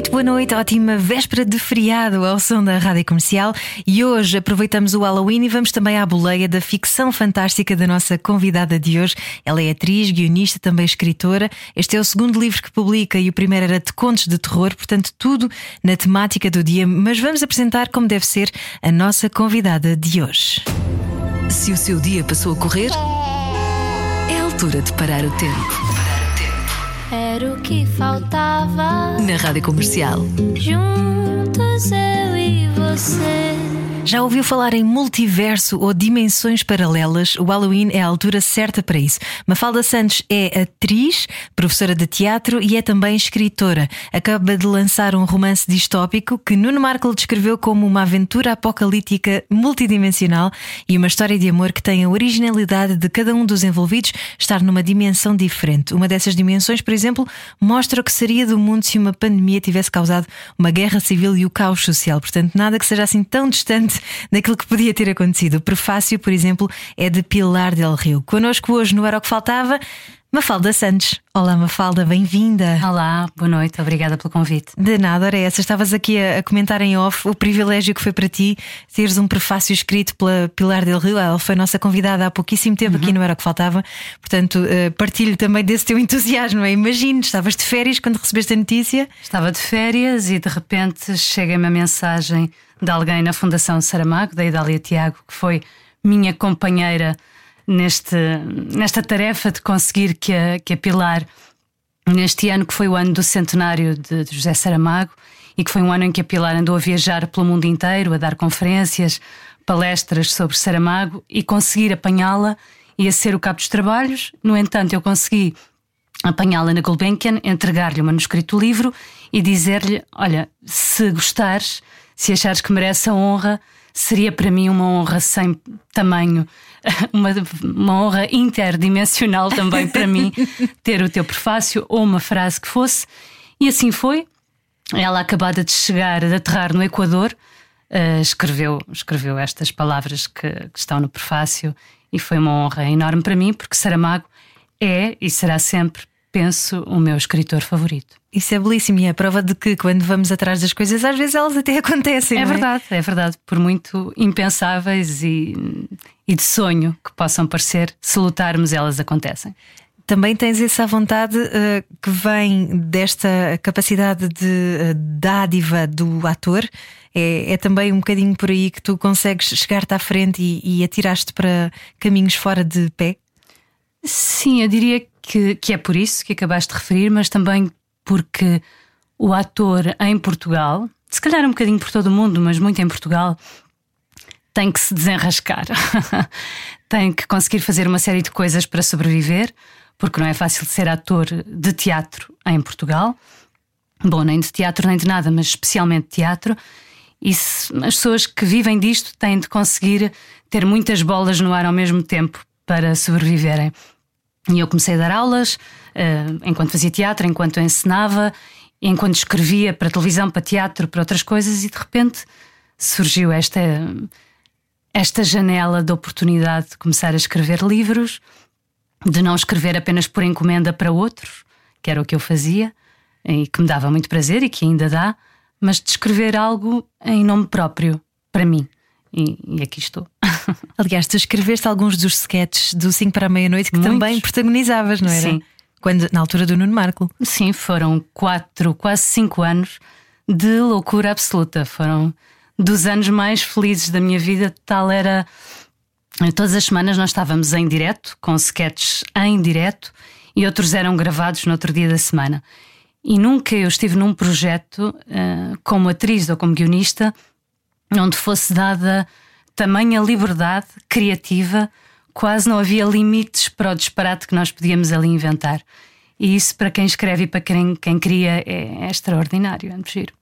Muito boa noite, ótima véspera de feriado ao som da Rádio Comercial e hoje aproveitamos o Halloween e vamos também à boleia da ficção fantástica da nossa convidada de hoje. Ela é atriz, guionista, também escritora. Este é o segundo livro que publica e o primeiro era de contos de terror, portanto, tudo na temática do dia. Mas vamos apresentar como deve ser a nossa convidada de hoje. Se o seu dia passou a correr, é a altura de parar o tempo. Era o que faltava. Na Rádio Comercial. Juntos eu e você. Já ouviu falar em multiverso ou dimensões paralelas? O Halloween é a altura certa para isso. Mafalda Santos é atriz, professora de teatro e é também escritora. Acaba de lançar um romance distópico que Nuno Markle descreveu como uma aventura apocalíptica multidimensional e uma história de amor que tem a originalidade de cada um dos envolvidos estar numa dimensão diferente. Uma dessas dimensões, por exemplo, mostra o que seria do mundo se uma pandemia tivesse causado uma guerra civil e o caos social. Portanto, nada que seja assim tão distante daquilo que podia ter acontecido. O prefácio, por exemplo, é de Pilar del Rio. Connosco hoje no Era o que Faltava. Mafalda Santos. Olá, Mafalda, bem-vinda. Olá, boa noite, obrigada pelo convite. De nada, ora essa. Estavas aqui a, a, comentar em off o privilégio que foi para ti teres um prefácio escrito pela Pilar del Rio. Ela foi nossa convidada há pouquíssimo tempo uhum. aqui no Era o que Faltava. Portanto, uh, partilho também desse teu entusiasmo. É? Imagino, estavas de férias quando recebeste a notícia. Estava de férias e de repente chega-me a mensagem de alguém na Fundação Saramago, da Idália Tiago, que foi minha companheira neste, nesta tarefa de conseguir que a, que a Pilar, neste ano que foi o ano do centenário de, de José Saramago, e que foi um ano em que a Pilar andou a viajar pelo mundo inteiro, a dar conferências, palestras sobre Saramago e conseguir apanhá-la ia ser o cabo dos trabalhos. No entanto, eu consegui apanhá-la na Gulbenkian, entregar-lhe o manuscrito do livro e dizer-lhe: Olha, se gostares, se achares que merece a honra, seria para mim uma honra sem tamanho, uma, uma honra interdimensional também para mim ter o teu prefácio ou uma frase que fosse. E assim foi. Ela, acabada de chegar, de aterrar no Equador, uh, escreveu, escreveu estas palavras que, que estão no prefácio e foi uma honra enorme para mim, porque Saramago é e será sempre penso, o meu escritor favorito. Isso é belíssimo e é a prova de que quando vamos atrás das coisas, às vezes elas até acontecem. É, é? verdade, é verdade. Por muito impensáveis e, e de sonho que possam parecer, se lutarmos, elas acontecem. Também tens essa vontade uh, que vem desta capacidade de uh, dádiva do ator. É, é, também um bocadinho por aí que tu consegues chegar-te à frente e, e atirar-te para caminhos fora de pé? Sim, eu diria que, que é por isso que acabaste de referir, mas também porque o ator em Portugal, se calhar um bocadinho por todo o mundo, mas muito em Portugal, tem que se desenrascar, tem que conseguir fazer uma série de coisas para sobreviver, porque não é fácil ser ator de teatro em Portugal. Bom, nem de teatro nem de nada, mas especialmente teatro. E se, as pessoas que vivem disto têm de conseguir ter muitas bolas no ar ao mesmo tempo para sobreviverem. E eu comecei a dar aulas uh, enquanto fazia teatro, enquanto ensinava, enquanto escrevia para televisão, para teatro, para outras coisas, e de repente surgiu esta, esta janela de oportunidade de começar a escrever livros, de não escrever apenas por encomenda para outros, que era o que eu fazia e que me dava muito prazer e que ainda dá, mas de escrever algo em nome próprio, para mim. E, e aqui estou. Aliás, tu escreveste alguns dos sketches do 5 para a meia-noite que Muitos. também protagonizavas, não era? Sim. Quando, na altura do Nuno Marco. Sim, foram quatro, quase cinco anos de loucura absoluta. Foram dos anos mais felizes da minha vida. Tal era. Todas as semanas nós estávamos em direto, com sketches em direto, e outros eram gravados no outro dia da semana. E nunca eu estive num projeto uh, como atriz ou como guionista onde fosse dada tamanha liberdade criativa, quase não havia limites para o disparate que nós podíamos ali inventar. E isso, para quem escreve e para quem, quem cria, é, é extraordinário, é muito giro.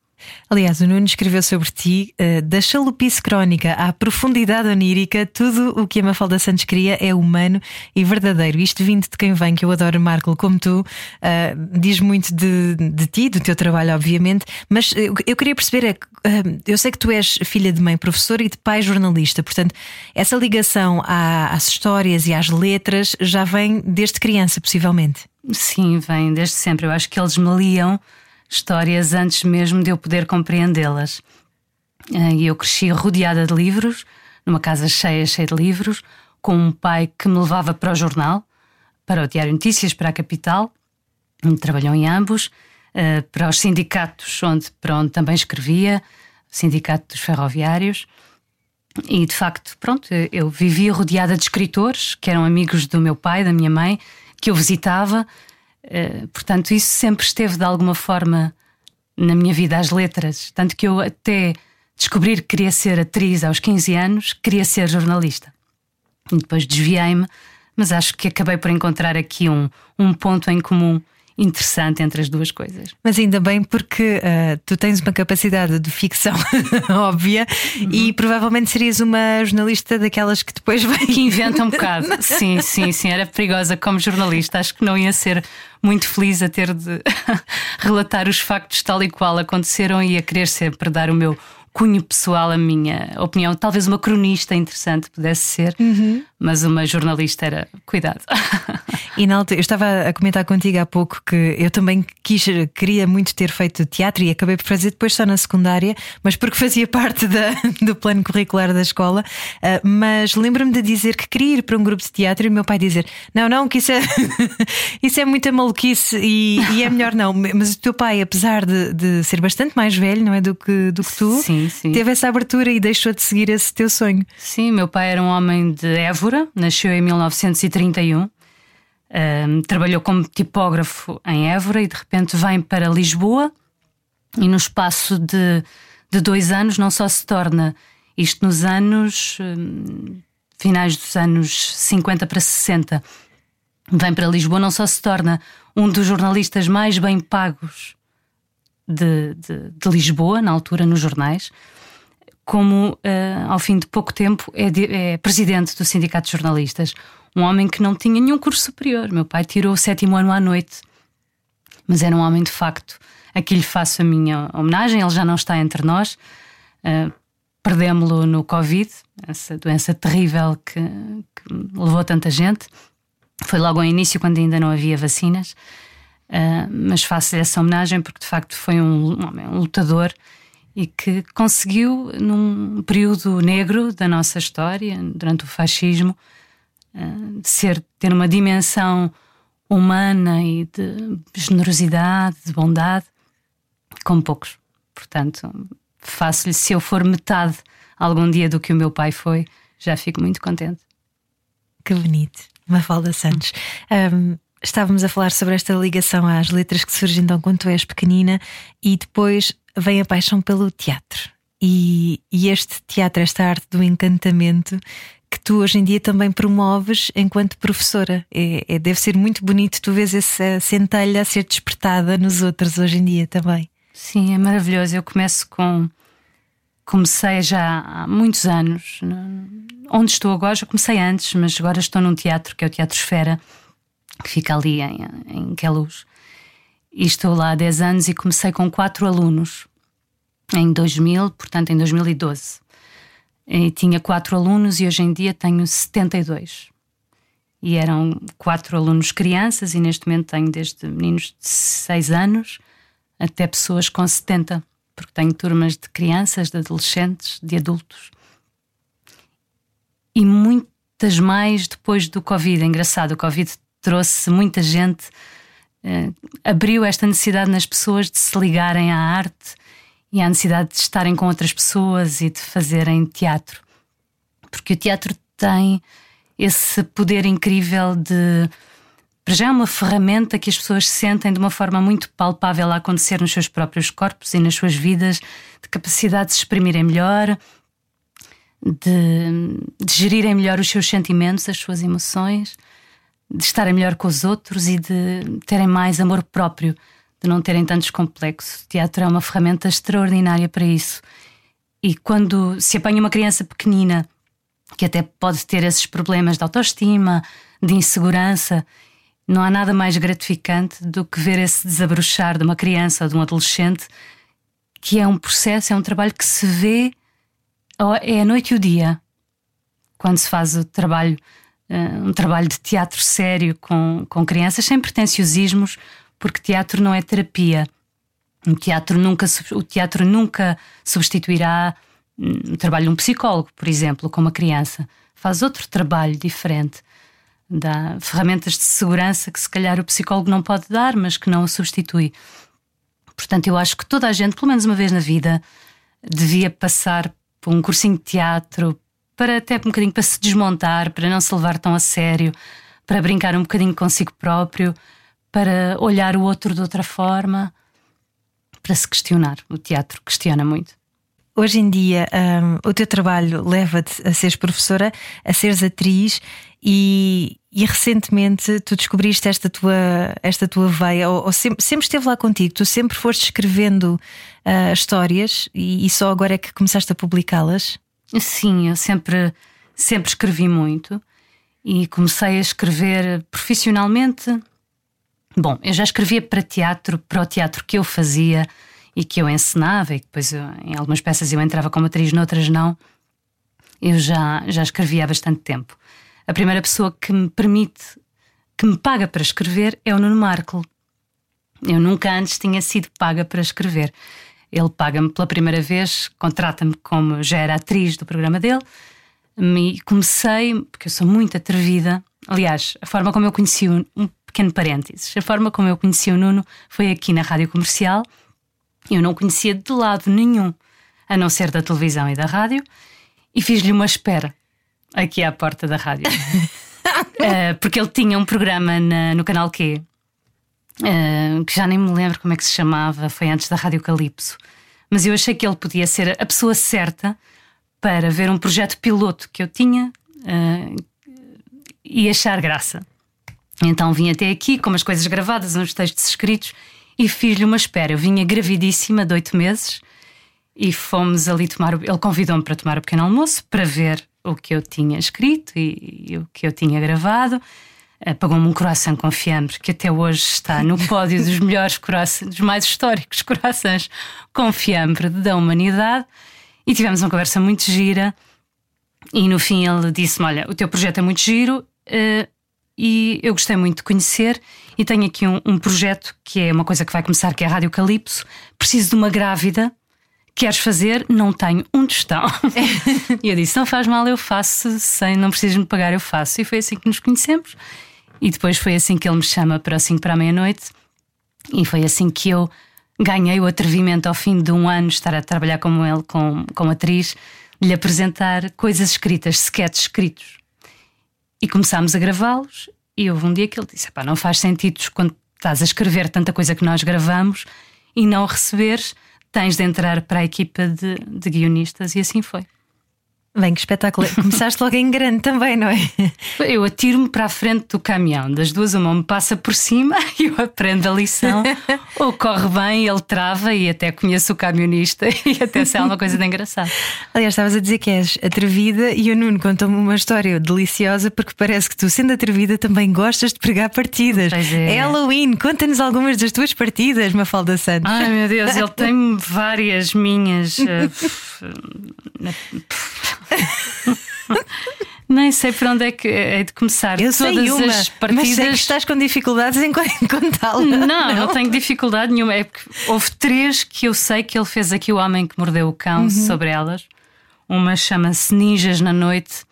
Aliás, o Nuno escreveu sobre ti, uh, da chalupice crónica à profundidade onírica, tudo o que a Mafalda Santos queria é humano e verdadeiro. Isto vindo de quem vem, que eu adoro, Marco, como tu, uh, diz muito de, de ti, do teu trabalho, obviamente, mas eu, eu queria perceber uh, eu sei que tu és filha de mãe professora e de pai jornalista, portanto, essa ligação à, às histórias e às letras já vem desde criança, possivelmente. Sim, vem desde sempre. Eu acho que eles me liam histórias antes mesmo de eu poder compreendê-las. Eh, e eu cresci rodeada de livros, numa casa cheia, cheia de livros, com um pai que me levava para o jornal, para o Diário Notícias, para a capital, onde trabalhou em ambos, eh, para os sindicatos, onde, para onde também escrevia, Sindicato dos Ferroviários. E de facto, pronto, eu vivia rodeada de escritores que eram amigos do meu pai, da minha mãe, que eu visitava eh, portanto, isso sempre esteve de alguma forma na minha vida, as letras. Tanto que eu até descobrir que queria ser atriz aos 15 anos, queria ser jornalista. E depois desviei-me, mas acho que acabei por encontrar aqui um, um ponto em comum interessante entre as duas coisas. Mas ainda bem porque uh, tu tens uma capacidade de ficção óbvia uhum. e provavelmente serias uma jornalista daquelas que depois vai. Que inventa um bocado. sim, sim, sim. Era perigosa como jornalista. Acho que não ia ser muito feliz a ter de relatar os factos tal e qual aconteceram e a querer sempre dar o meu cunho pessoal, a minha opinião. Talvez uma cronista interessante pudesse ser, uhum. Mas uma jornalista era cuidado. E na altura, eu estava a comentar contigo há pouco que eu também quis, queria muito ter feito teatro e acabei por fazer depois só na secundária, mas porque fazia parte da, do plano curricular da escola. Uh, mas lembro-me de dizer que queria ir para um grupo de teatro e o meu pai dizer: Não, não, que isso é, isso é muita maluquice e, e, é melhor não. Mas o teu pai, apesar de, de ser bastante mais velho, não é? Do que, do que tu, sim, sim. teve essa abertura e deixou de seguir esse teu sonho. Sim, meu pai era um homem de Évora, nasceu em 1931 trabalhou como tipógrafo em Évora e de repente vem para Lisboa e no espaço de, de dois anos não só se torna isto nos anos um, finais dos anos 50 para 60 vem para Lisboa não só se torna um dos jornalistas mais bem pagos de, de, de Lisboa na altura nos jornais como uh, ao fim de pouco tempo é, de, é presidente do sindicato de jornalistas um homem que não tinha nenhum curso superior. Meu pai tirou o sétimo ano à noite, mas era um homem de facto. Aqui lhe faço a minha homenagem, ele já não está entre nós. Uh, Perdemos-lo no Covid, essa doença terrível que, que, levou tanta gente. Foi logo ao início, quando ainda não havia vacinas. Uh, mas faço-lhe essa homenagem porque de facto foi um, um lutador e que conseguiu, num período negro da nossa história, durante o fascismo, eh, ser, ter uma dimensão humana e de generosidade, de bondade, como poucos. Portanto, faço-lhe, se eu for metade algum dia do que o meu pai foi, já fico muito contente. Que bonito. Mafalda Santos. Um, estávamos a falar sobre esta ligação às letras que surgem então quando tu és pequenina e depois vem a paixão pelo teatro. E, e este teatro, esta arte do encantamento, que tu hoje em dia também promoves enquanto professora. É, é, deve ser muito bonito tu vês essa centelha a ser despertada nos outros hoje em dia também. Sim, é maravilhoso. Eu começo com. Comecei já há muitos anos. Onde estou agora, já comecei antes, mas agora estou num teatro que é o Teatro Esfera, que fica ali em, em Queluz. E estou lá há 10 anos e comecei com quatro alunos em 2000, portanto em 2012. E tinha quatro alunos e hoje em dia tenho 72. E eram quatro alunos crianças, e neste momento tenho desde meninos de 6 anos até pessoas com 70, porque tenho turmas de crianças, de adolescentes, de adultos. E muitas mais depois do Covid. É engraçado, o Covid trouxe muita gente, eh, abriu esta necessidade nas pessoas de se ligarem à arte e a necessidade de estarem com outras pessoas e de fazerem teatro. Porque o teatro tem esse poder incrível de. Para já é uma ferramenta que as pessoas sentem de uma forma muito palpável a acontecer nos seus próprios corpos e nas suas vidas, de capacidade de se exprimirem melhor, de, de gerirem melhor os seus sentimentos, as suas emoções, de estarem melhor com os outros e de terem mais amor próprio de não terem tantos complexos. O teatro é uma ferramenta extraordinária para isso. E quando se apanha uma criança pequenina que até pode ter esses problemas de autoestima, de insegurança, não há nada mais gratificante do que ver esse desabrochar de uma criança ou de um adolescente, que é um processo, é um trabalho que se vê, é a noite e o dia, quando se faz o trabalho, eh, um trabalho de teatro sério com, com crianças, sem pretenciosismos, porque teatro não é terapia. O teatro nunca, o teatro nunca substituirá hum, o trabalho de um psicólogo, por exemplo, com uma criança. Faz outro trabalho diferente. Dá ferramentas de segurança que se calhar o psicólogo não pode dar, mas que não o substitui. Portanto, eu acho que toda a gente, pelo menos uma vez na vida, devia passar por um cursinho de teatro para até um bocadinho para se desmontar, para não se levar tão a sério, para brincar um bocadinho consigo próprio, para olhar o outro de outra forma, para se questionar. O teatro questiona muito. Hoje em dia, um, o teu trabalho leva-te a seres professora, a seres atriz e, e, recentemente tu descobriste esta tua, esta tua veia, ou, ou sempre, sempre, esteve lá contigo, tu sempre foste escrevendo uh, histórias e, e, só agora é que começaste a publicá-las? Sim, eu sempre, sempre escrevi muito e comecei a escrever profissionalmente. Bom, eu já escrevia para teatro, para o teatro que eu fazia e que eu ensinava, e depois eu, em algumas peças eu entrava como atriz, noutras não. Eu já, já escrevia há bastante tempo. A primeira pessoa que me permite, que me paga para escrever é o Nuno Markle. Eu nunca antes tinha sido paga para escrever. Ele paga-me pela primeira vez, contrata-me como já era atriz do programa dele. E comecei, porque eu sou muito atrevida. Aliás, a forma como eu conheci pequeno parênteses, a forma como eu conheci o Nuno foi aqui na rádio comercial eu não conhecia de lado nenhum, a não ser da televisão e da rádio, e fiz-lhe uma espera aqui à porta da rádio. uh, porque ele tinha um programa na, no canal Q, uh, que já nem me lembro como é que se chamava, foi antes da Rádio Calipso. Mas eu achei que ele podia ser a pessoa certa para ver um projeto piloto que eu tinha uh, e achar graça. Então vim até aqui com umas coisas gravadas, uns textos escritos e fiz-lhe uma espera. Eu vinha gravidíssima de oito meses e fomos ali tomar. O... Ele convidou-me para tomar o pequeno almoço para ver o que eu tinha escrito e, e o que eu tinha gravado. Eh, pagou-me um coração com fiambre que até hoje está no pódio dos melhores corações, dos mais históricos corações com fiambre da humanidade. E tivemos uma conversa muito gira. E no fim ele disse-me: Olha, o teu projeto é muito giro, uh, e eu gostei muito de conhecer e tenho aqui um, um, projeto que é uma coisa que vai começar, que é a Rádio Calipso. Preciso de uma grávida. Queres fazer? Não tenho um tostão. e eu disse: não faz mal, eu faço, sem, não precisas me pagar, eu faço. E foi assim que nos conhecemos. E depois foi assim que ele me chama para 5 para a meia-noite. E foi assim que eu ganhei o atrevimento ao fim de um ano estar a trabalhar como ele, com, com atriz, de lhe apresentar coisas escritas, sketches escritos e começámos a gravá-los. E houve um dia que ele disse: não faz sentido quando estás a escrever tanta coisa que nós gravamos e não receberes, tens de entrar para a equipa de, de guionistas. E assim foi. Bem, que espetáculo. Começaste logo em grande também, não é? Eu atiro-me para a frente do caminhão, das duas, uma me passa por cima e eu aprendo a lição, ou corre bem, ele trava e até conheço o camionista e até se é uma coisa de engraçado. Aliás, estavas a dizer que és atrevida e o Nuno contou-me uma história deliciosa porque parece que tu, sendo atrevida, também gostas de pregar partidas. Pois é. é Halloween, conta-nos algumas das tuas partidas, Mafalda Santos. Ai meu Deus, ele tem várias minhas. Nem sei por onde é que é de começar. Eu Todas sei uma, as partidas. Mas sei que estás com dificuldades em contá-la. Não, não, não tenho dificuldade nenhuma. É porque houve três que eu sei que ele fez aqui o Homem que Mordeu o Cão uhum. sobre elas. Uma chama-se Ninjas na Noite,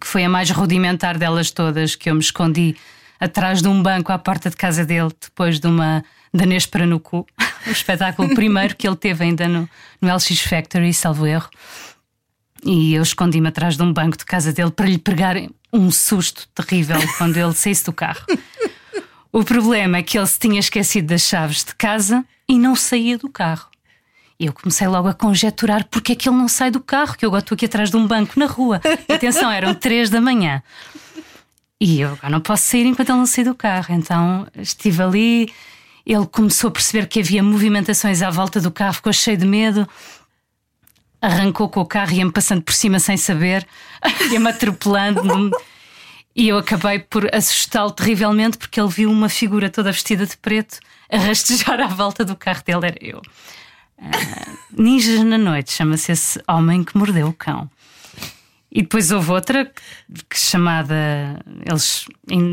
que foi a mais rudimentar delas todas, que eu me escondi atrás de um banco à porta de casa dele, depois de uma danês para no cu. O espetáculo primeiro que ele teve ainda no, no LX Factory, salvo erro. E eu escondi-me atrás de um banco de casa dele para lhe pregar um susto terrível quando ele saísse do carro. O problema é que ele se tinha esquecido das chaves de casa e não saía do carro. Eu comecei logo a conjecturar porque é que ele não sai do carro, que eu estou aqui atrás de um banco na rua. Atenção, eram três da manhã. E eu agora não posso sair enquanto ele não sair do carro. Então estive ali Ele começou a perceber que havia movimentações à volta do carro, ficou cheio de medo, arrancou com o carro e ia-me passando por cima sem saber, ia-me atropelando. E eu acabei por assustá-lo terrivelmente porque ele viu uma figura toda vestida de preto a rastejar à volta do carro dele, era eu. Uh, Ninjas na Noite chama-se esse homem que mordeu o cão. E depois houve outra que, chamada, eles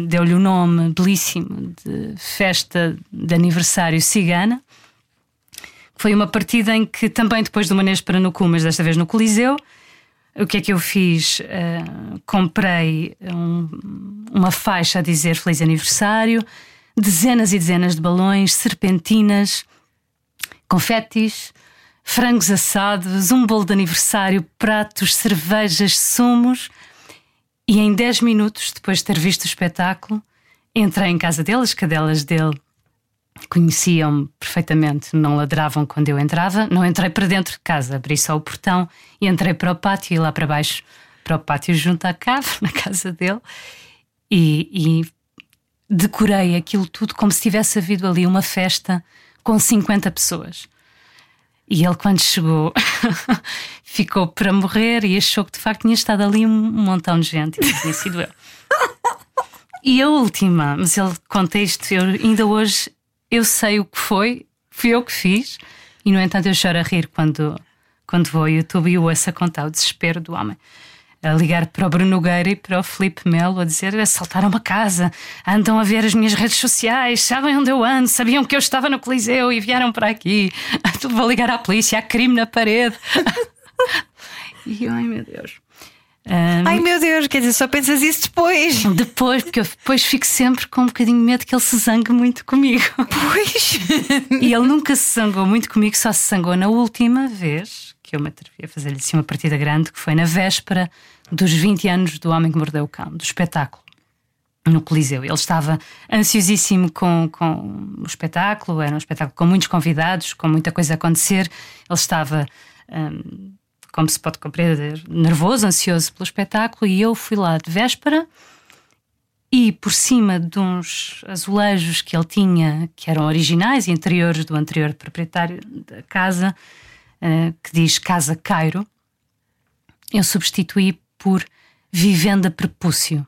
deu-lhe o um nome belíssimo de Festa de Aniversário Cigana. Foi uma partida em que também depois do Manejo para no Cu, mas desta vez no Coliseu, o que é que eu fiz? Uh, comprei um, uma faixa a dizer Feliz Aniversário, dezenas e dezenas de balões, serpentinas, confetes, frangos assados, um bolo de aniversário, pratos, cervejas, sumos. E em 10 minutos, depois de ter visto o espetáculo, entrei em casa dele, as cadelas dele conheciam-me perfeitamente, não ladravam quando eu entrava. Não entrei para dentro de casa, abri só o portão e entrei para o pátio e lá para baixo, para o pátio junto à cave, na casa dele. E, e decorei aquilo tudo como se tivesse havido ali uma festa com 50 pessoas. E ele, quando chegou, ficou para morrer e achou que de facto tinha estado ali um montão de gente e tinha sido eu. E a última, mas ele conta isto, eu, ainda hoje eu sei o que foi, fui eu que fiz, e no entanto eu choro a rir quando, quando vou ao YouTube e ouço a contar o desespero do homem a ligar para o Bruno Nogueira e para o Felipe Melo a dizer assaltaram uma casa, andam a ver as minhas redes sociais, sabem onde eu ando, sabiam que eu estava no Coliseu e vieram para aqui. Vou ligar à polícia, há crime na parede. e ai meu Deus. Um, Ai meu Deus, quer dizer, só pensas isso depois. Depois, porque eu depois fico sempre com um bocadinho de medo que ele se zangue muito comigo. Pois. e ele nunca se zangou muito comigo, só se zangou na última vez que eu me atrevi a fazer-lhe assim uma partida grande, que foi na véspera dos 20 anos do Homem que Mordeu o Cão, do espetáculo. No Coliseu. Ele estava ansiosíssimo com, com o espetáculo, era um espetáculo com muitos convidados, com muita coisa a acontecer. Ele estava, hum, como se pode compreender, nervoso, ansioso pelo espetáculo, e eu fui lá de véspera e por cima de uns azulejos que ele tinha, que eram originais e anteriores do anterior proprietário da casa, uh, que diz Casa Cairo, eu substituí por Vivenda Prepúcio.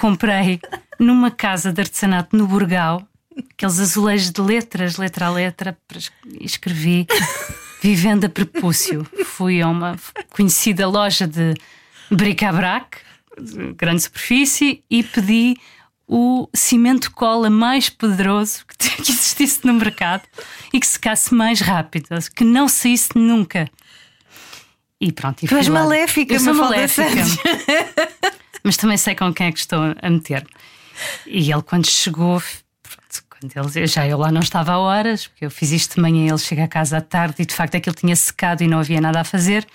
Comprei numa casa de artesanato no Burgal aqueles azulejos de letras, letra a letra, e escrevi Vivenda Prepúcio. Fui a uma conhecida loja de bric-a-brac, grande superfície, e pedi o cimento cola mais poderoso que existisse no mercado e que secasse mais rápido, que não saísse nunca. E pronto, e tu és maléfica, eu sou maléfica. mas também sei com quem é que estou a meter. E ele, quando chegou, pronto, quando ele, já eu lá não estava a horas, porque eu fiz isto de manhã, ele chega a casa à tarde e de facto aquilo tinha secado e não havia nada a fazer.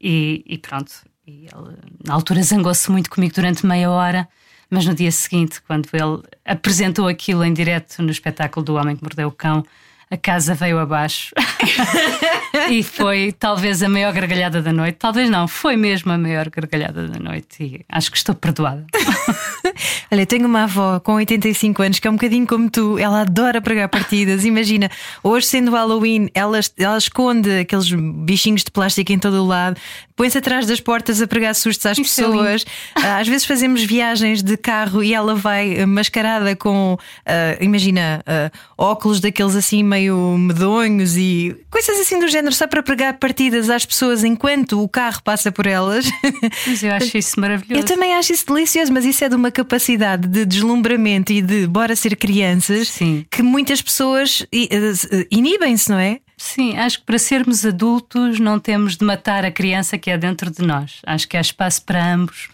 E, e pronto, e ele, na altura zangou-se muito comigo durante meia hora. Mas no dia seguinte, quando ele apresentou aquilo em direto no espetáculo do Homem que Mordeu o Cão, a casa veio abaixo. e foi talvez a maior gargalhada da noite. Talvez não, foi mesmo a maior gargalhada da noite. E acho que estou perdoada. Olha, tenho uma avó com 85 anos que é um bocadinho como tu, ela adora pregar partidas. Imagina, hoje sendo Halloween, ela, ela esconde aqueles bichinhos de plástico em todo o lado, põe-se atrás das portas a pregar sustos às Isso pessoas. É Às vezes fazemos viagens de carro e ela vai mascarada com, uh, imagina, uh, óculos daqueles assim meio medonhos e coisas assim do género, só para pregar partidas às pessoas enquanto o carro passa por elas. Mas eu acho isso maravilhoso. Eu também acho isso delicioso, mas isso é de uma capacidade de deslumbramento e de bora ser crianças Sim. que muitas pessoas eh, inibem-se, não é? Sim, acho que para sermos adultos não temos de matar a criança que é dentro de nós. Acho que há espaço para ambos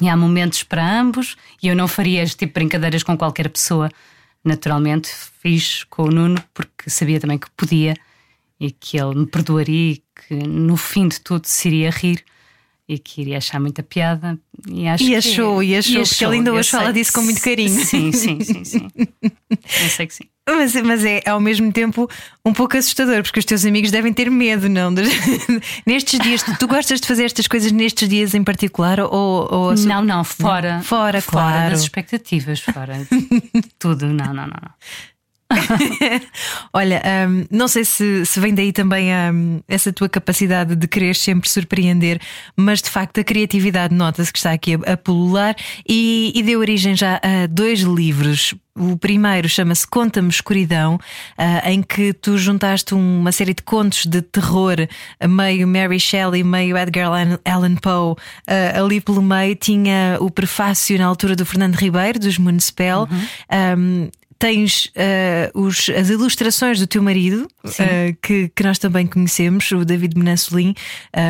e há momentos para ambos. E eu não faria este tipo de brincadeiras com qualquer pessoa. Naturalmente, fiz com o Nuno porque sabia também que podia e que ele me perdoaria e que no fim de tudo se iria rir e que iria achar muita piada. E, acho e achou, que, e achou, e achou, porque ele ainda hoje fala disso com muito carinho. Sim, sim, sim, sim. eu sei que sim. Mas, mas é ao mesmo tempo um pouco assustador, porque os teus amigos devem ter medo, não? nestes dias, tu, gostas de fazer estas coisas nestes dias em particular? Ou, ou... Não, não, fora. Não, fora, fora claro. das expectativas, fora tudo. Não, não, não. não. Olha, um, não sei se, se, vem daí também um, essa tua capacidade de querer sempre surpreender, mas de facto a criatividade nota-se que está aqui a, a pulular e, e deu origem já a dois livros. O primeiro chama-se Conta-me Escuridão, uh, em que tu juntaste uma série de contos de terror, meio Mary Shelley, meio Edgar Allan Poe. Uh, ali pelo meio tinha o prefácio na altura do Fernando Ribeiro, dos Municipal. Uhum. Um, tens uh, os, as ilustrações do teu marido, uh, que, que nós também conhecemos, o David Menassolim,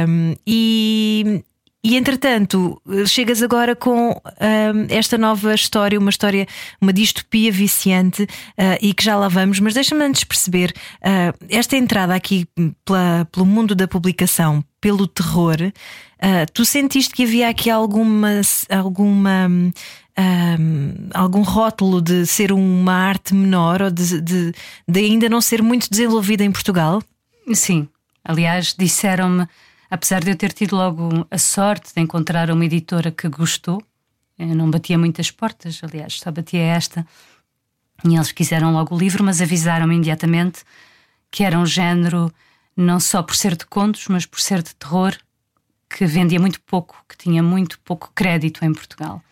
um, e, e entretanto, chegas agora com um, esta nova história, uma história, uma distopia viciante, uh, e que já lá vamos, mas deixa-me antes perceber uh, esta entrada aqui pela, pelo mundo da publicação, pelo terror. Tu sentiste que havia aqui alguma, alguma um, algum rótulo de ser uma arte menor ou de, de, de ainda não ser muito desenvolvida em Portugal? Sim. Aliás, disseram-me, apesar de eu ter tido logo a sorte de encontrar uma editora que gostou, eu não batia muitas portas, aliás, só batia esta, e eles quiseram logo o livro, mas avisaram-me imediatamente que era um género, não só por ser de contos, mas por ser de terror, que vendia muito pouco, que tinha muito pouco crédito em Portugal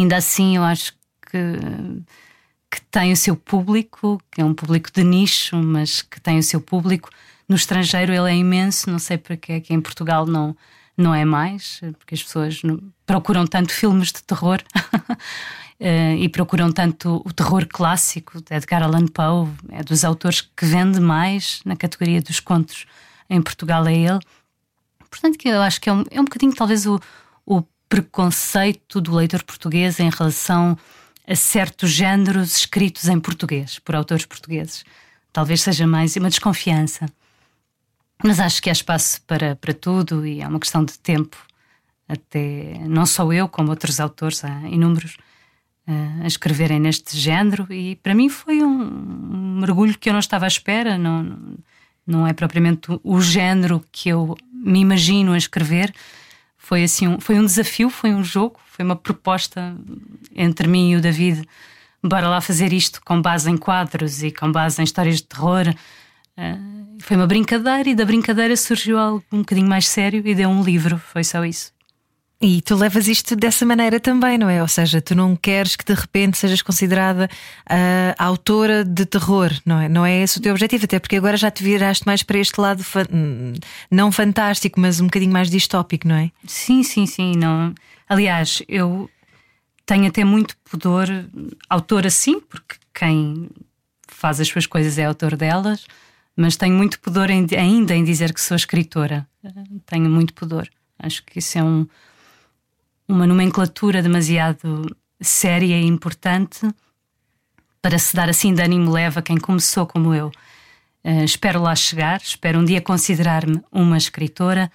ainda assim eu acho que, que tem o seu público, que é um público de nicho, mas que tem o seu público. No estrangeiro ele é imenso, não sei porque é que em Portugal não, não é mais, porque as pessoas procuram tanto filmes de terror eh, e procuram tanto o terror clássico de Edgar Allan Poe, é dos autores que vende mais na categoria dos contos em Portugal é ele. Portanto, que eu acho que é um, é um bocadinho talvez o, o preconceito do leitor português em relação a certos géneros escritos em português, por autores portugueses. Talvez seja mais uma desconfiança. Mas acho que há espaço para, para tudo e é uma questão de tempo. Até não só eu, como outros autores, há inúmeros, uh, a escreverem neste género. E para mim foi um, mergulho que eu não estava à espera. Não, não é propriamente o género que eu me imagino a escrever foi assim um, foi um desafio, foi um jogo, foi uma proposta entre mim e o David. Bora lá fazer isto com base em quadros e com base em histórias de terror. Uh, foi uma brincadeira e da brincadeira surgiu algo um bocadinho mais sério e deu um livro, foi só isso. E tu levas isto dessa maneira também, não é? Ou seja, tu não queres que de repente sejas considerada uh, autora de terror, não é? Não é esse o teu objetivo, até porque agora já te viraste mais para este lado fa não fantástico, mas um bocadinho mais distópico, não é? Sim, sim, sim. Não. Aliás, eu tenho até muito pudor, autora sim, porque quem faz as suas coisas é autor delas, mas tenho muito pudor em, ainda em dizer que sou escritora. Tenho muito pudor. Acho que isso é um uma nomenclatura demasiado séria e importante para se dar assim de ânimo leve a quem começou como eu. Uh, espero lá chegar, espero um dia considerar-me uma escritora.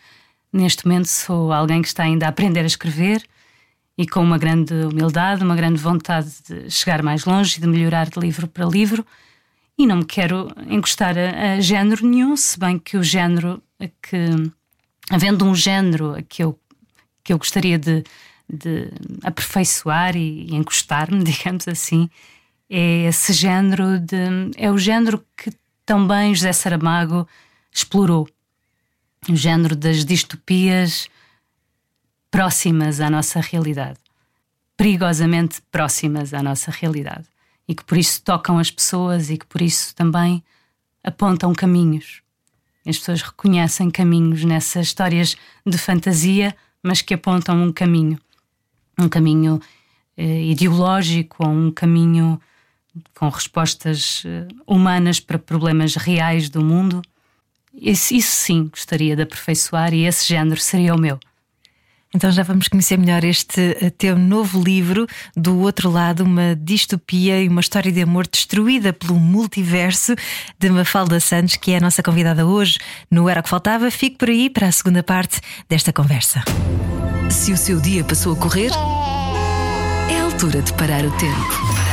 Neste momento sou alguém que está ainda a aprender a escrever e com uma grande humildade, uma grande vontade de chegar mais longe e de melhorar de livro para livro. E não me quero encostar a, a género nenhum, se bem que o género que, havendo um género a que eu que eu gostaria de, de aperfeiçoar e, e encostar-me, digamos assim, é esse género de. é o género que também José Saramago explorou. O género das distopias próximas à nossa realidade. Perigosamente próximas à nossa realidade. E que por isso tocam as pessoas e que por isso também apontam caminhos. As pessoas reconhecem caminhos nessas histórias de fantasia mas que apontam um caminho, um caminho eh, ideológico um caminho com respostas eh, humanas para problemas reais do mundo. Isso, isso sim gostaria de aperfeiçoar e esse género seria o meu. Então já vamos conhecer melhor este eh, teu novo livro, Do Outro Lado, uma distopia e uma história de amor destruída pelo multiverso, de Mafalda Santos, que é a nossa convidada hoje no Era o que Faltava. Fique por aí para a segunda parte desta conversa. Se o seu dia passou a correr, é a altura de parar o tempo.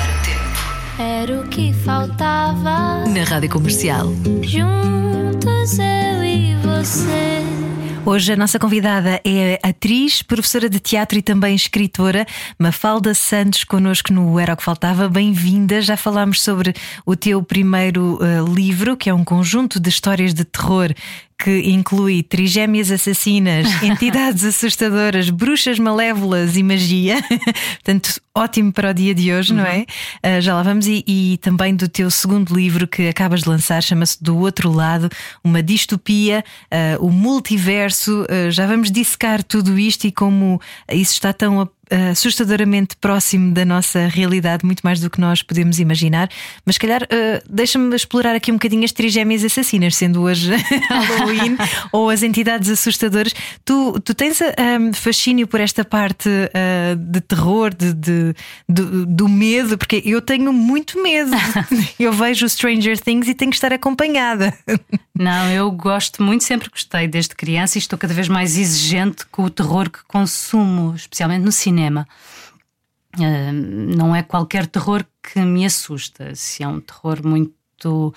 Era o que faltava. Na Rádio Comercial. Juntos eu e você. Hoje a nossa convidada é atriz, professora de teatro e também escritora, Mafalda Santos, connosco no Era o que Faltava. Bem-vinda. Já falámos sobre o teu primeiro uh, livro, que é um conjunto de histórias de terror que inclui trigêmeas assassinas, entidades assustadoras, bruxas malévolas e magia. Portanto, ótimo para o dia de hoje, uhum. não é? Uh, já lá vamos. E, e, também do teu segundo livro que acabas de lançar, chama-se Do Outro Lado, uma distopia, uh, o multiverso. Uh, já vamos dissecar tudo isto e como isso está tão assustadoramente próximo da nossa realidade, muito mais do que nós podemos imaginar. Mas, se calhar, uh, deixa-me explorar aqui um bocadinho as trigêmeas assassinas, sendo hoje Halloween, ou as entidades assustadoras. Tu, tu tens um, fascínio por esta parte uh, de terror, de, de, de, do medo, porque eu tenho muito medo. eu vejo Stranger Things e tenho que estar acompanhada. Não, eu gosto muito, sempre gostei desde criança e estou cada vez mais exigente com o terror que consumo, especialmente no cinema cinema. Uh, não é qualquer terror que me assusta. Se é um terror muito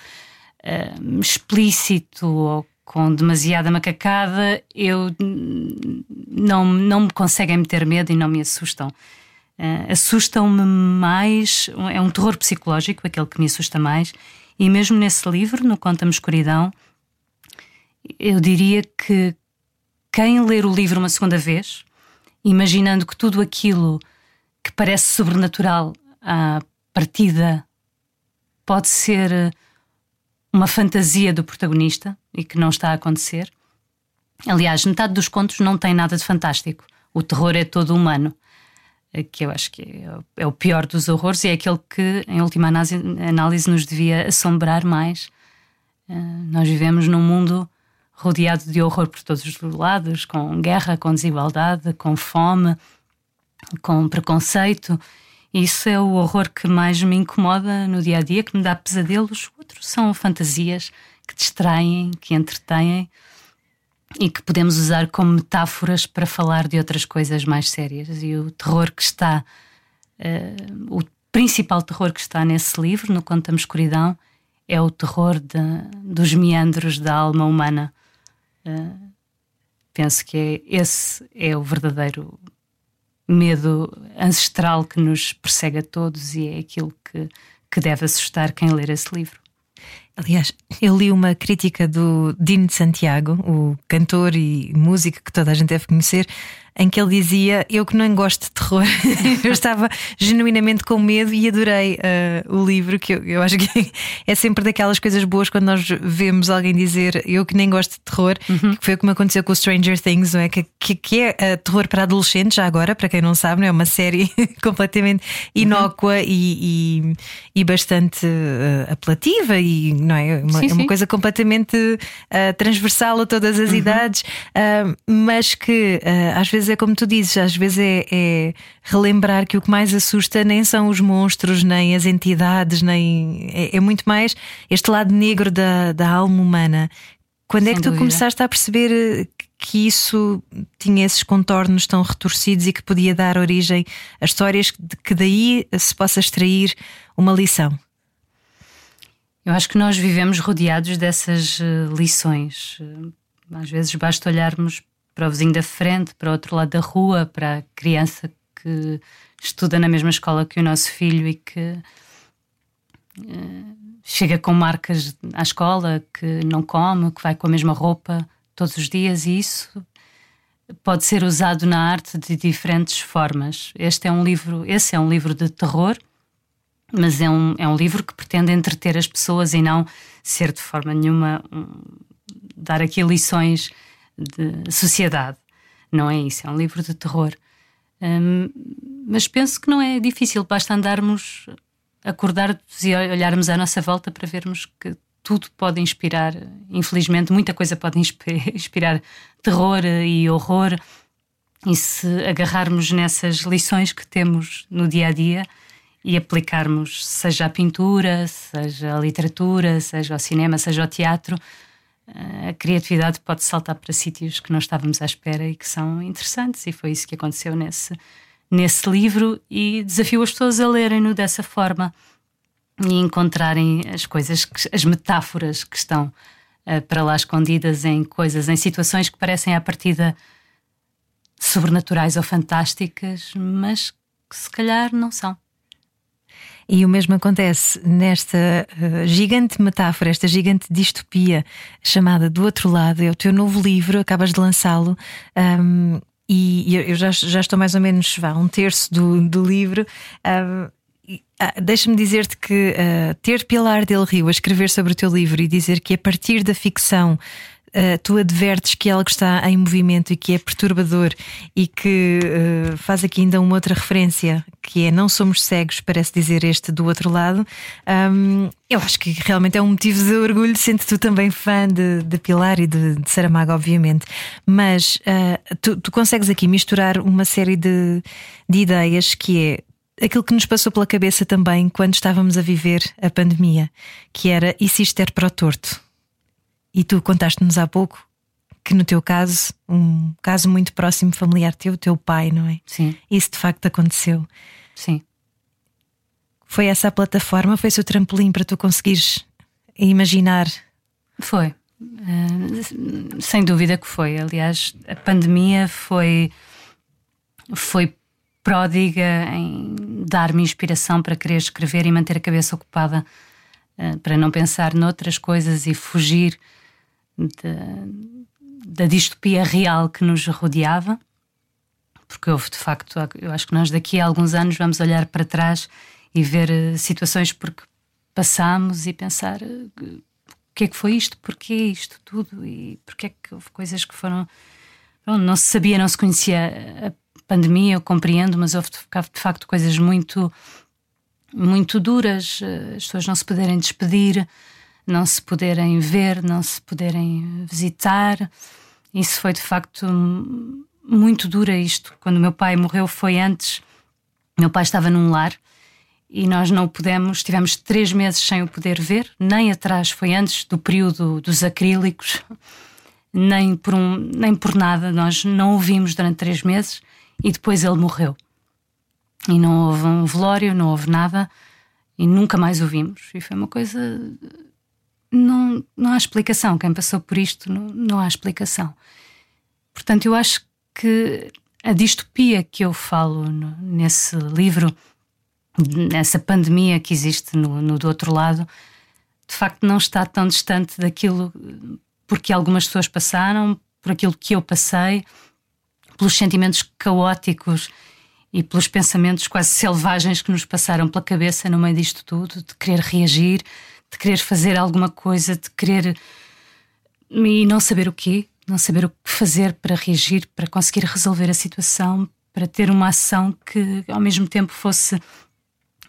uh, explícito ou com demasiada macacada, eu não, não me conseguem meter medo e não me assustam. Uh, Assustam-me mais, é um terror psicológico, aquele que me assusta mais, e mesmo nesse livro, no Conta-me Escuridão, eu diria que quem ler o livro uma segunda vez imaginando que tudo aquilo que parece sobrenatural à partida pode ser eh, uma fantasia do protagonista e que não está a acontecer. Aliás, metade dos contos não tem nada de fantástico. O terror é todo humano, eh, que eu acho que é o pior dos horrores e é aquele que, em última análise, nos devia assombrar mais. Eh, nós vivemos num mundo rodeado de horror por todos os lados, com guerra, com desigualdade, com fome, com preconceito. Isso é o horror que mais me incomoda no dia a dia, que me dá pesadelos. Outros são fantasias que distraem, que entretêm e que podemos usar como metáforas para falar de outras coisas mais sérias. E o terror que está, uh, o principal terror que está nesse livro, no Conta-me Escuridão, é o terror de, dos meandros da alma humana. Uh, penso que é, esse é o verdadeiro medo ancestral que nos persegue a todos e é aquilo que, que deve assustar quem ler esse livro. Aliás, eu li uma crítica do Dino Santiago, o cantor e músico que toda a gente deve conhecer, em que ele dizia: Eu que não gosto de terror, eu estava genuinamente com medo e adorei uh, o livro, que eu, eu, acho que é sempre daquelas coisas boas quando nós vemos alguém dizer eu que nem gosto de terror, uhum. que foi o que me aconteceu com o Stranger Things, não é? Que, que, que é uh, terror para adolescentes, já agora, para quem não sabe, não é? Uma série completamente inócua uhum. e, e, e, bastante uh, apelativa, e não é? Uma, sim, é uma coisa completamente transversal a todas as uhum. idades, mas que às vezes vezes é como tu dizes, às vezes é, é, relembrar que o que mais assusta nem são os monstros, nem as entidades, nem é, é muito mais este lado negro da, da alma humana. Quando Sem é que tu dúvida. começaste a perceber eh, que isso tinha esses contornos tão retorcidos e que podia dar origem a histórias que daí se possa extrair uma lição? Eu acho que nós vivemos rodeados dessas eh, lições. Às vezes basta olharmos para o vizinho da frente, para o outro lado da rua, para a criança que estuda na mesma escola que o nosso filho e que uh, chega com marcas à escola, que não come, que vai com a mesma roupa todos os dias, e isso pode ser usado na arte de diferentes formas. Este é um livro, esse é um livro de terror, mas é um, é um livro que pretende entreter as pessoas e não ser de forma nenhuma um, dar aqui lições de sociedade. Não é isso, é um livro de terror. Um, mas penso que não é difícil, basta andarmos, acordarmos e olharmos à nossa volta para vermos que tudo pode inspirar, infelizmente, muita coisa pode inspirar terror e horror. E se agarrarmos nessas lições que temos no dia a dia e aplicarmos, seja a pintura, seja a literatura, seja o cinema, seja o teatro, a criatividade pode saltar para sítios que não estávamos à espera e que são interessantes, e foi isso que aconteceu nesse, nesse livro. E desafio as pessoas a lerem-no dessa forma e encontrarem as coisas, que, as metáforas que estão uh, para lá escondidas em coisas, em situações que parecem à partida sobrenaturais ou fantásticas, mas que se calhar não são. E o mesmo acontece nesta uh, gigante metáfora, esta gigante distopia chamada Do Outro Lado. É o teu novo livro, acabas de lançá-lo. Um, e eu já, já estou mais ou menos vá, um terço do, do livro. Ah, Deixa-me dizer-te que uh, ter Pilar Del Rio a escrever sobre o teu livro e dizer que a partir da ficção uh, tu advertes que algo está em movimento e que é perturbador e que uh, faz aqui ainda uma outra referência que é não somos cegos, parece dizer este do outro lado. Um, eu acho que realmente é um motivo de orgulho, sendo tu também fã de, de Pilar e de, de Saramago, obviamente. Mas uh, tu, tu, consegues aqui misturar uma série de, de ideias que é aquilo que nos passou pela cabeça também quando estávamos a viver a pandemia, que era e se isto para o torto? E tu contaste-nos há pouco que no teu caso, um caso muito próximo familiar teu, teu pai, não é? Sim. Isso de facto aconteceu. Sim. Foi essa a plataforma, foi esse o trampolim para tu conseguires imaginar? Foi. Uh, sem dúvida que foi. Aliás, a pandemia foi foi pródiga em dar-me inspiração para querer escrever e manter a cabeça ocupada, uh, para não pensar noutras coisas e fugir da, distopia real que nos rodeava, porque houve de facto, eu acho que nós daqui a alguns anos vamos olhar para trás e ver uh, situações porque passámos e pensar uh, o que é que foi isto, porquê isto tudo e porquê é que houve coisas que foram. Bom, não se sabia, não se conhecia a pandemia, eu compreendo, mas houve de facto coisas muito, muito duras, eh, as pessoas não se poderem despedir não se poderem ver, não se poderem visitar. Isso foi de facto muito dura isto. Quando meu pai morreu foi antes. Meu pai estava num lar e nós não pudemos, tivemos três meses sem o poder ver, nem atrás, foi antes do período dos acrílicos, nem por, um, nem por nada. Nós não o vimos durante três meses e depois ele morreu. E não houve um velório, não houve nada e nunca mais o vimos. E foi uma coisa não, não há explicação. Quem passou por isto não, não há explicação. Portanto, eu acho que a distopia que eu falo no, nesse livro, nessa pandemia que existe no, no, do outro lado, de facto não está tão distante daquilo porque algumas pessoas passaram, por aquilo que eu passei, pelos sentimentos caóticos e pelos pensamentos quase selvagens que nos passaram pela cabeça no meio disto tudo, de querer reagir, de querer fazer alguma coisa, de querer e não saber o quê, não saber o que fazer para reagir, para conseguir resolver a situação, para ter uma ação que ao mesmo tempo fosse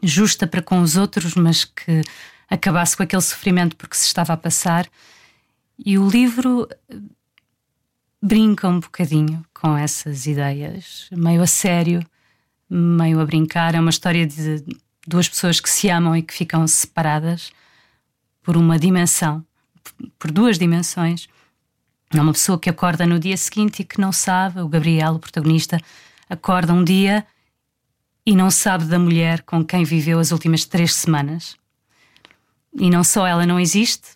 justa para com os outros, mas que acabasse com aquele sofrimento porque se estava a passar. E o livro brinca um bocadinho com essas ideias, meio a sério, meio a brincar. É uma história de duas pessoas que se amam e que ficam separadas por uma dimensão, por duas dimensões. É uma pessoa que acorda no dia seguinte e que não sabe, o Gabriel, o protagonista, acorda um dia e não sabe da mulher com quem viveu as últimas três semanas. E não só ela não existe,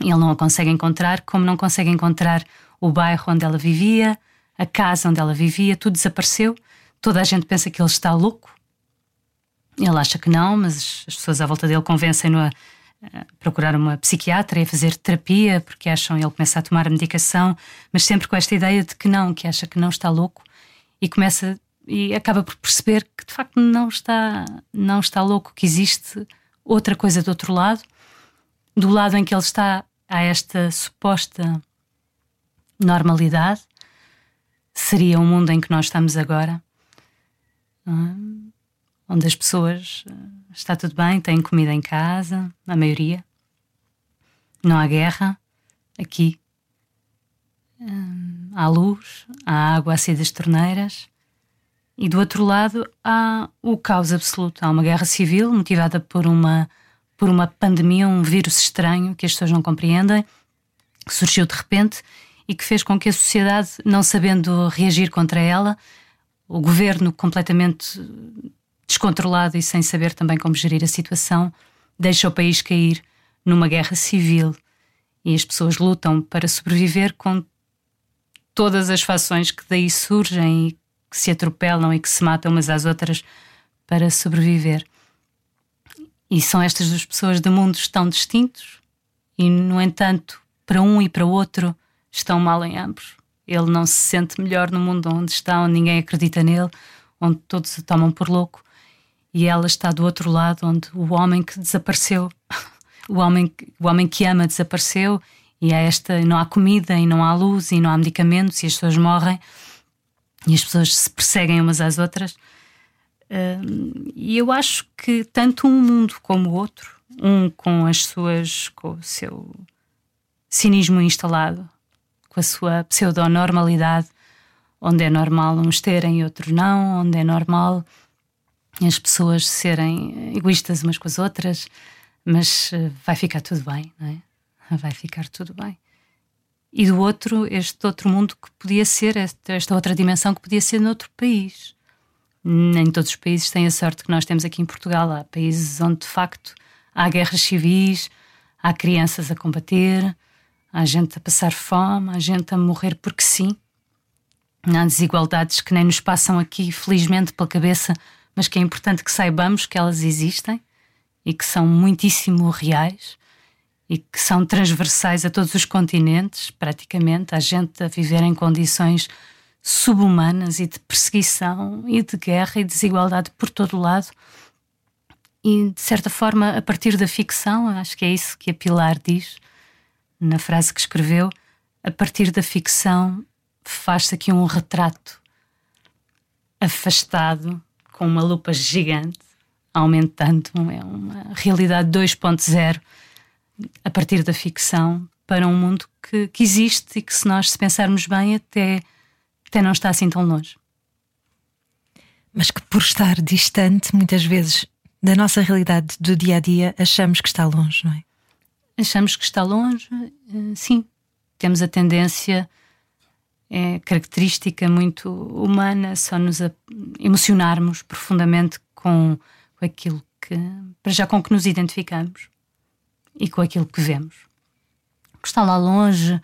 ele não a consegue encontrar, como não consegue encontrar o bairro onde ela vivia, a casa onde ela vivia, tudo desapareceu. Toda a gente pensa que ele está louco. Ele acha que não, mas as pessoas à volta dele convencem-no a procurar uma psiquiatra e fazer terapia porque acham ele começa a tomar a medicação, mas sempre com esta ideia de que não, que acha que não está louco e começa e acaba por perceber que de facto não está não está louco, que existe outra coisa do outro lado, do lado em que ele está a esta suposta normalidade, seria o mundo em que nós estamos agora, é? Onde as pessoas está tudo bem, têm comida em casa, a maioria. Não há guerra aqui. Hum, há luz, há água a sair das torneiras. E do outro lado há o caos absoluto. Há uma guerra civil motivada por uma, por uma pandemia, um vírus estranho que as pessoas não compreendem, que surgiu de repente e que fez com que a sociedade, não sabendo reagir contra ela, o governo completamente descontrolado e sem saber também como gerir a situação, deixa o país cair numa guerra civil E as pessoas lutam para sobreviver com todas as fações que daí surgem e que se atropelam e que se matam umas às outras para sobreviver. E são estas duas pessoas de mundos tão distintos e, no entanto, para um e para o outro estão mal em ambos. Ele não se sente melhor no mundo onde está, onde ninguém acredita nele, onde todos se tomam por louco. E ela está do outro lado, onde o homem que desapareceu, o homem, o homem que ama desapareceu, e há esta, não há comida, e não há luz, e não há medicamentos, e as pessoas morrem, e as pessoas se perseguem umas às outras. e eu acho que tanto um mundo como o outro, um com as suas, com o seu cinismo instalado, com a sua pseudonormalidade, onde é normal uns terem e outros não, onde é normal as pessoas serem egoístas umas com as outras, mas eh, vai ficar tudo bem, não é? Vai ficar tudo bem. E do outro, este outro mundo que podia ser, esta outra dimensão que podia ser noutro país. Nem todos os países têm a sorte que nós temos aqui em Portugal. Há países onde, de facto, há guerras civis, há crianças a combater, há gente a passar fome, há gente a morrer porque sim. Há desigualdades que nem nos passam aqui, felizmente, pela cabeça, mas que é importante que saibamos que elas existem e que são muitíssimo reais e que são transversais a todos os continentes, praticamente. Há gente a viver em condições subhumanas e de perseguição e de guerra e desigualdade por todo o lado. E, de certa forma, a partir da ficção, acho que é isso que a Pilar diz, na frase que escreveu, a partir da ficção faz-se aqui um retrato afastado, com uma lupa gigante, aumentando, é uma realidade 2.0 a partir da ficção para um mundo que, que existe e que, se nós se pensarmos bem, até, até não está assim tão longe. Mas que, por estar distante, muitas vezes, da nossa realidade do dia a dia, achamos que está longe, não é? achamos que está longe, eh, sim. Temos a tendência, é característica muito humana, só nos emocionarmos profundamente com, aquilo que, para já com que nos identificamos e com aquilo que vemos. Que está lá longe,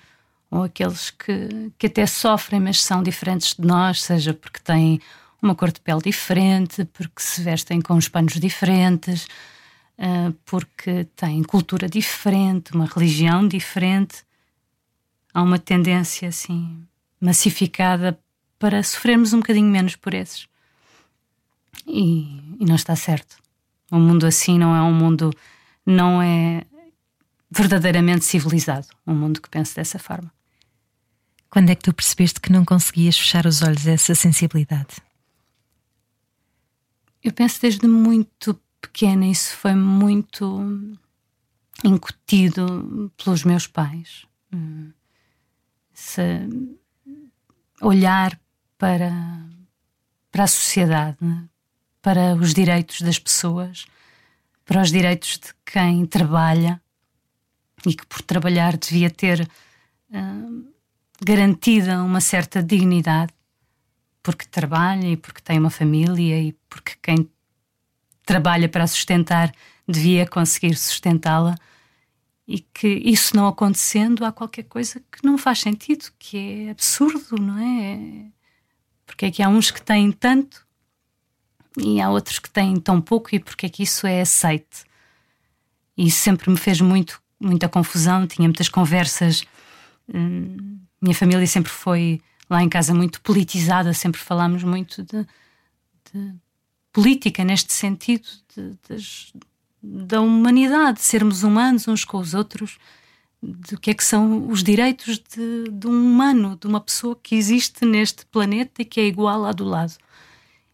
ou aqueles que, que até sofrem, mas são diferentes de nós, seja porque têm uma cor de pele diferente, porque se vestem com os panos diferentes, uh, porque têm cultura diferente, uma religião diferente. Há uma tendência assim massificada para sofrermos um bocadinho menos por esses. E, e não está certo. Um mundo assim não é um mundo, não é verdadeiramente civilizado. Um mundo que pensa dessa forma. Quando é que tu percebeste que não conseguias fechar os olhos a essa sensibilidade? Eu penso desde muito pequena, isso foi muito incutido pelos meus pais. Se olhar para, para a sociedade, para os direitos das pessoas, para os direitos de quem trabalha e que por trabalhar devia ter uh, garantida uma certa dignidade porque trabalha e porque tem uma família e porque quem trabalha para sustentar devia conseguir sustentá-la e que isso não acontecendo há qualquer coisa que não faz sentido, que é absurdo, não é? Porque é que há uns que têm tanto e há outros que têm tão pouco e porque é que isso é aceite? E sempre me fez muito, muita confusão, tinha muitas conversas. Hum, minha família sempre foi lá em casa muito politizada, sempre falámos muito de, de política neste sentido de, de, da humanidade, de sermos humanos uns com os outros, do que é que são os direitos de, de, um humano, de uma pessoa que existe neste planeta e que é igual à do lado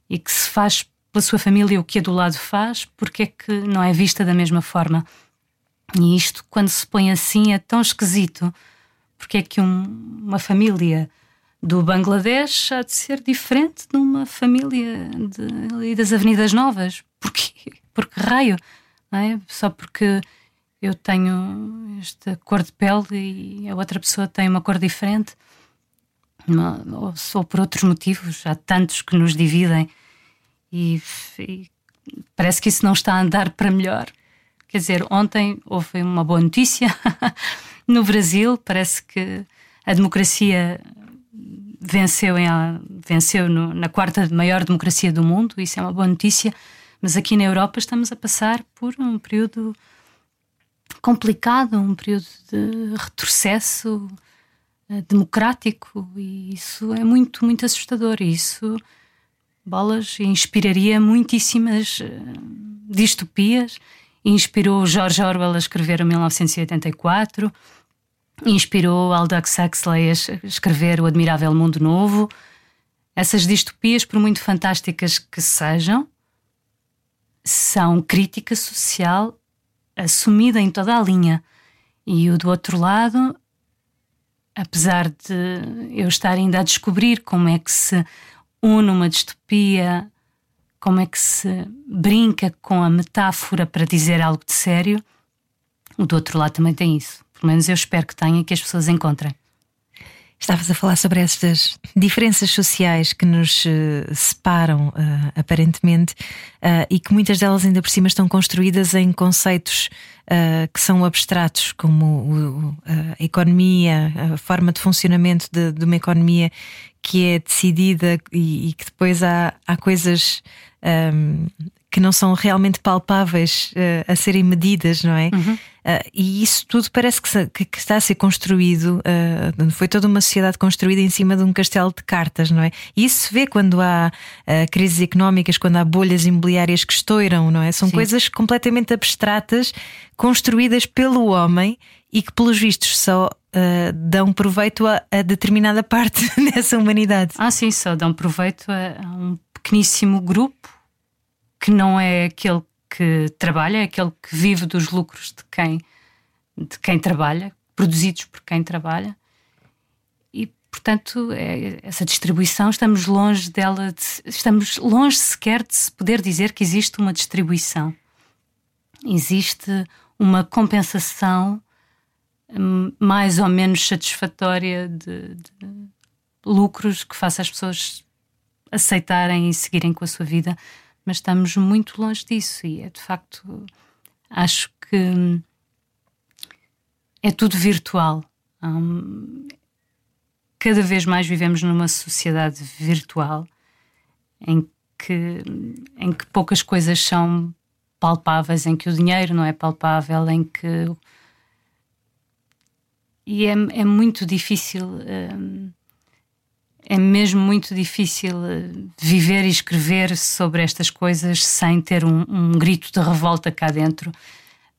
e que se faz pela sua família o que a do lado faz, porque é que não é vista da mesma forma? E isto, quando se põe assim, é tão esquisito, porque é que um, uma família do Bangladesh há de ser diferente de uma família das Avenidas Novas. Porquê? Porque raio? É? Só porque eu tenho esta cor de pele e a outra pessoa tem uma cor diferente, ou, por outros motivos, há tantos que nos dividem e, e parece que isso não está a andar para melhor. Quer dizer, ontem houve uma boa notícia no Brasil, parece que a democracia venceu, em, venceu no, na quarta maior democracia do mundo, isso é uma boa notícia, mas aqui na Europa estamos a passar por um período complicado, um período de retrocesso uh, democrático e isso é muito, muito assustador. Isso, bolas, inspiraria muitíssimas uh, distopias. Inspirou George Orwell a escrever o 1984, inspirou Aldous Huxley a escrever O Admirável Mundo Novo. Essas distopias, por muito fantásticas que sejam, são crítica social assumida em toda a linha. E o do outro lado, apesar de eu estar ainda a descobrir como é que se une uma distopia, como é que se brinca com a metáfora para dizer algo de sério, o do outro lado também tem isso. Pelo menos eu espero que tenha que as pessoas encontrem. Estavas a falar sobre estas diferenças sociais que nos uh, separam, uh, aparentemente, uh, e que muitas delas ainda por cima estão construídas em conceitos que são abstratos, como o, a economia, a forma de funcionamento de, de uma economia que é decidida e, e que depois há, há coisas. Um, que não são realmente palpáveis uh, a serem medidas, não é? Uhum. Uh, e isso tudo parece que, que, que está a ser construído, uh, foi toda uma sociedade construída em cima de um castelo de cartas, não é? E isso se vê quando há crises económicas, quando há bolhas imobiliárias que estouram, não é? São Sim. coisas completamente abstratas, construídas pelo homem e que, pelos vistos, só Uh, dão proveito a, a, determinada parte dessa humanidade. Ah, sim, só dão proveito a, a um pequeníssimo grupo que não é aquele que trabalha, é aquele que vive dos lucros de quem, de quem trabalha, produzidos por quem trabalha. E, portanto, é, essa distribuição, estamos longe dela, de, estamos longe sequer de se poder dizer que existe uma distribuição. Existe uma compensação hum, mais ou menos satisfatória de, de lucros que faça as pessoas aceitarem e seguirem com a sua vida mas estamos muito longe disso e é de facto acho que é tudo virtual. Um, cada vez mais vivemos numa sociedade virtual em que, em que poucas coisas são palpáveis, em que o dinheiro não é palpável, em que. E é, é muito difícil. É mesmo muito difícil eh, viver e escrever sobre estas coisas sem ter um, um grito de revolta cá dentro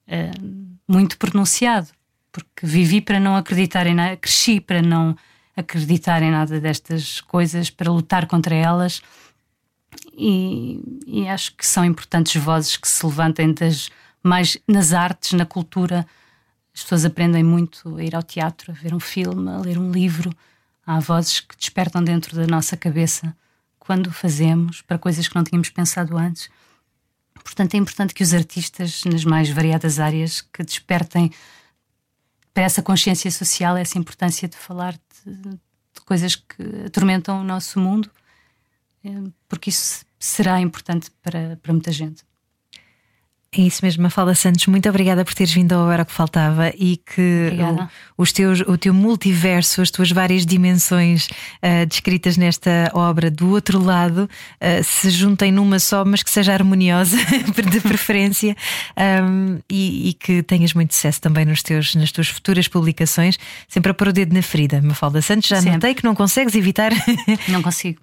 uh, muito pronunciado, porque vivi para não acreditar em nada, cresci para não acreditar em nada destas coisas, para lutar contra elas. E, e acho que são importantes vozes que se levantem das mais nas artes, na cultura. As pessoas aprendem muito a ir ao teatro, a ver um filme, a ler um livro Há vozes que despertam dentro da nossa cabeça quando fazemos para coisas que não tínhamos pensado antes. Portanto, é importante que os artistas, nas mais variadas áreas, que despertem para essa consciência social, essa importância de falar de, de coisas que atormentam o nosso mundo, eh, porque isso será importante para, para muita gente. É isso mesmo, Mafalda Santos, muito obrigada por teres vindo ao Era que Faltava e que o, os teus, o teu multiverso, as tuas várias dimensões uh, descritas nesta obra do outro lado uh, se juntem numa só, mas que seja harmoniosa, de preferência, um, e, e, que tenhas muito sucesso também nos teus, nas tuas futuras publicações, sempre a pôr o dedo na ferida. Mafalda Santos, já sempre. notei que não consegues evitar. Não consigo.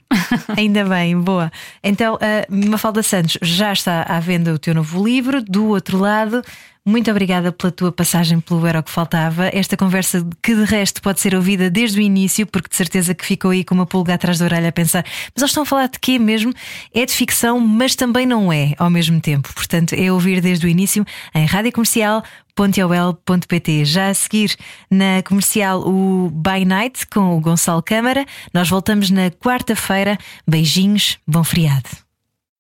Ainda bem, boa. Então, uh, Mafalda Santos, já está à venda o teu novo livro do outro lado. Muito obrigada pela tua passagem pelo Era o que Faltava. Esta conversa, que de resto pode ser ouvida desde o início, porque de certeza que ficou aí com uma pulga atrás da orelha a pensar: mas eles estão a falar de quê mesmo? É de ficção, mas também não é ao mesmo tempo. Portanto, é ouvir desde o início em rádio comercial. Já a seguir na comercial o By Night com o Gonçalo Câmara. Nós voltamos na quarta-feira. Beijinhos, bom feriado.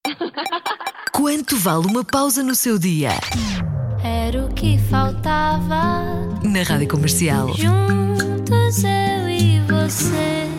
Quanto vale uma pausa no seu dia? Era o que faltava. Na Rádio Comercial. Juntos eu e você.